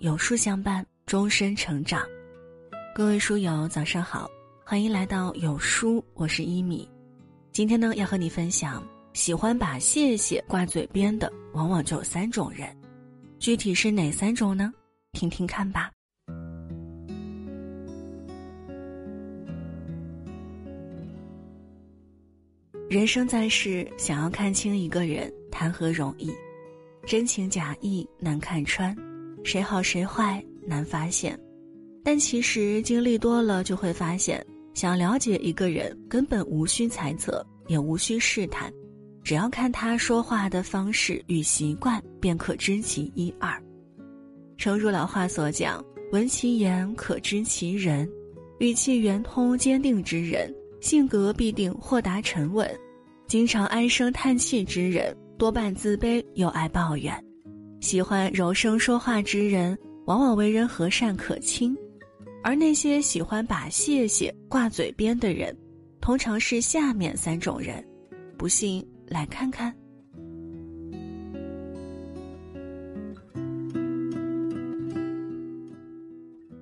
有书相伴，终身成长。各位书友，早上好，欢迎来到有书，我是一米。今天呢，要和你分享，喜欢把谢谢挂嘴边的，往往就有三种人。具体是哪三种呢？听听看吧。人生在世，想要看清一个人，谈何容易？真情假意难看穿，谁好谁坏难发现。但其实经历多了，就会发现，想了解一个人，根本无需猜测，也无需试探，只要看他说话的方式与习惯，便可知其一二。诚如老话所讲：“闻其言，可知其人。”语气圆通、坚定之人。性格必定豁达沉稳，经常唉声叹气之人多半自卑又爱抱怨，喜欢柔声说话之人往往为人和善可亲，而那些喜欢把谢谢挂嘴边的人，通常是下面三种人。不信来看看。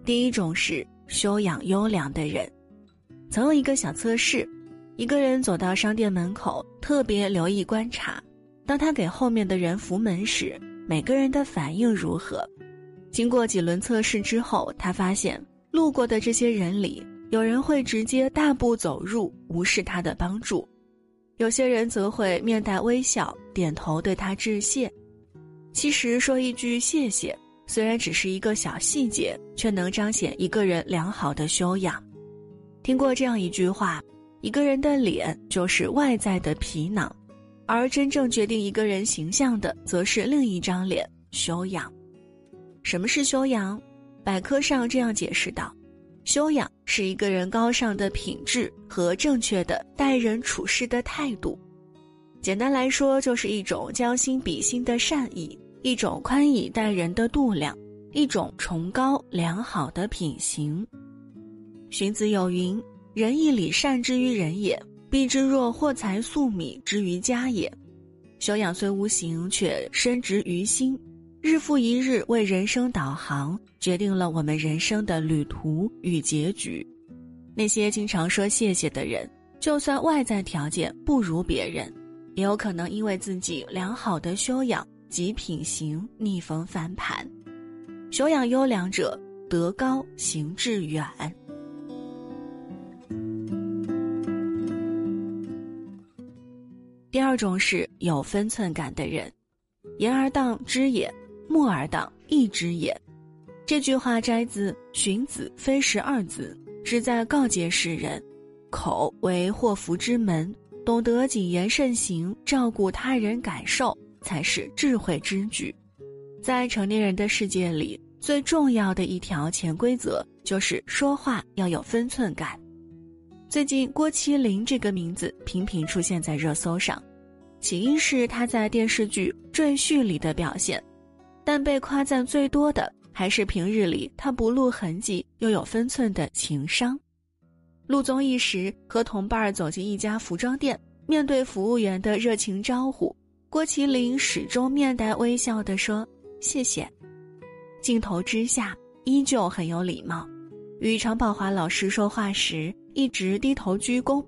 第一种是修养优良的人。曾有一个小测试，一个人走到商店门口，特别留意观察，当他给后面的人扶门时，每个人的反应如何？经过几轮测试之后，他发现路过的这些人里，有人会直接大步走入，无视他的帮助；有些人则会面带微笑，点头对他致谢。其实说一句谢谢，虽然只是一个小细节，却能彰显一个人良好的修养。听过这样一句话：一个人的脸就是外在的皮囊，而真正决定一个人形象的，则是另一张脸——修养。什么是修养？百科上这样解释道：修养是一个人高尚的品质和正确的待人处事的态度。简单来说，就是一种将心比心的善意，一种宽以待人的度量，一种崇高良好的品行。荀子有云：“仁义礼善之于人也，必之若货财粟米之于家也。”修养虽无形，却深植于心，日复一日为人生导航，决定了我们人生的旅途与结局。那些经常说谢谢的人，就算外在条件不如别人，也有可能因为自己良好的修养及品行逆风翻盘。修养优良者，德高行志远。第二种是有分寸感的人，言而当知也，默而当意之也。这句话摘自《荀子·非十二子》，旨在告诫世人：口为祸福之门，懂得谨言慎行，照顾他人感受，才是智慧之举。在成年人的世界里，最重要的一条潜规则就是说话要有分寸感。最近，郭麒麟这个名字频频出现在热搜上，起因是他在电视剧《赘婿》里的表现，但被夸赞最多的还是平日里他不露痕迹又有分寸的情商。录综艺时，和同伴走进一家服装店，面对服务员的热情招呼，郭麒麟始终面带微笑地说：“谢谢。”镜头之下，依旧很有礼貌。与常宝华老师说话时，一直低头鞠躬；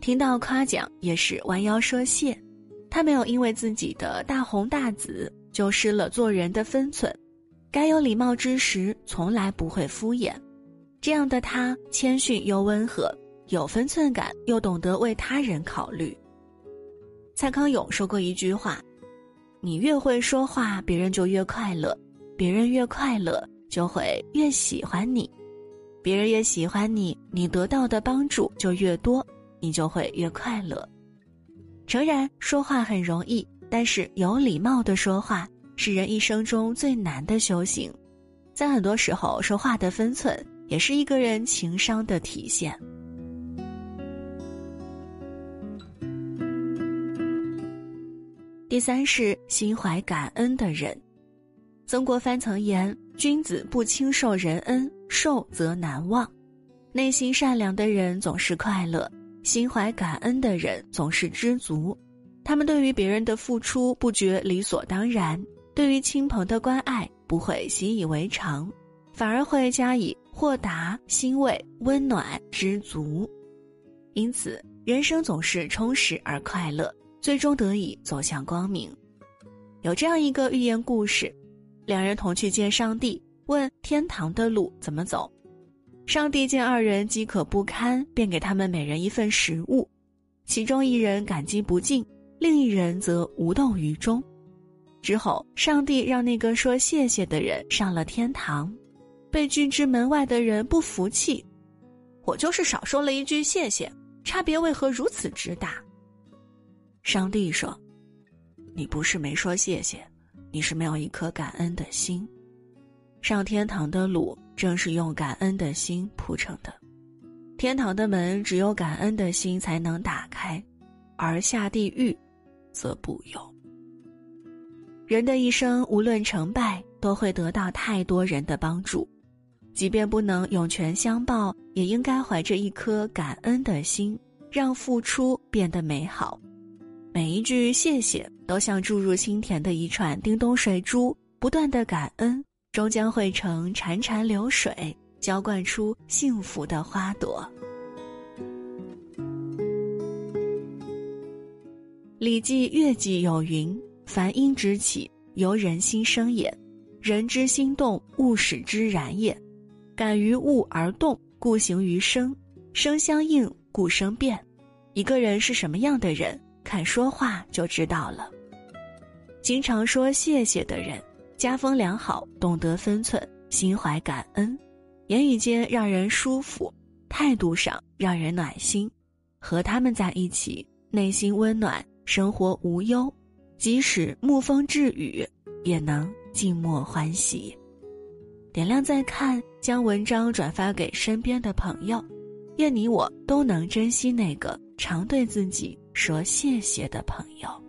听到夸奖，也是弯腰说谢。他没有因为自己的大红大紫就失了做人的分寸，该有礼貌之时，从来不会敷衍。这样的他，谦逊又温和，有分寸感，又懂得为他人考虑。蔡康永说过一句话：“你越会说话，别人就越快乐；别人越快乐，就会越喜欢你。”别人越喜欢你，你得到的帮助就越多，你就会越快乐。诚然，说话很容易，但是有礼貌的说话是人一生中最难的修行。在很多时候，说话的分寸也是一个人情商的体现。第三是心怀感恩的人。曾国藩曾言：“君子不轻受人恩。”受则难忘，内心善良的人总是快乐，心怀感恩的人总是知足。他们对于别人的付出不觉理所当然，对于亲朋的关爱不会习以为常，反而会加以豁达、欣慰、温暖、知足。因此，人生总是充实而快乐，最终得以走向光明。有这样一个寓言故事：两人同去见上帝，问天堂的路怎么走。上帝见二人饥渴不堪，便给他们每人一份食物。其中一人感激不尽，另一人则无动于衷。之后，上帝让那个说谢谢的人上了天堂，被拒之门外的人不服气：“我就是少说了一句谢谢，差别为何如此之大？”上帝说：“你不是没说谢谢，你是没有一颗感恩的心。上天堂的路正是用感恩的心铺成的。”天堂的门只有感恩的心才能打开，而下地狱，则不有。人的一生无论成败，都会得到太多人的帮助，即便不能涌泉相报，也应该怀着一颗感恩的心，让付出变得美好。每一句谢谢，都像注入心田的一串叮咚水珠，不断的感恩，终将汇成潺潺流水。浇灌出幸福的花朵。《礼记乐记》有云：“凡音之起，由人心生也。人之心动，物使之然也。感于物而动，故形于声。声相应，故生变。一个人是什么样的人，看说话就知道了。经常说谢谢的人，家风良好，懂得分寸，心怀感恩。”言语间让人舒服，态度上让人暖心，和他们在一起，内心温暖，生活无忧，即使沐风致雨，也能静默欢喜。点亮再看，将文章转发给身边的朋友，愿你我都能珍惜那个常对自己说谢谢的朋友。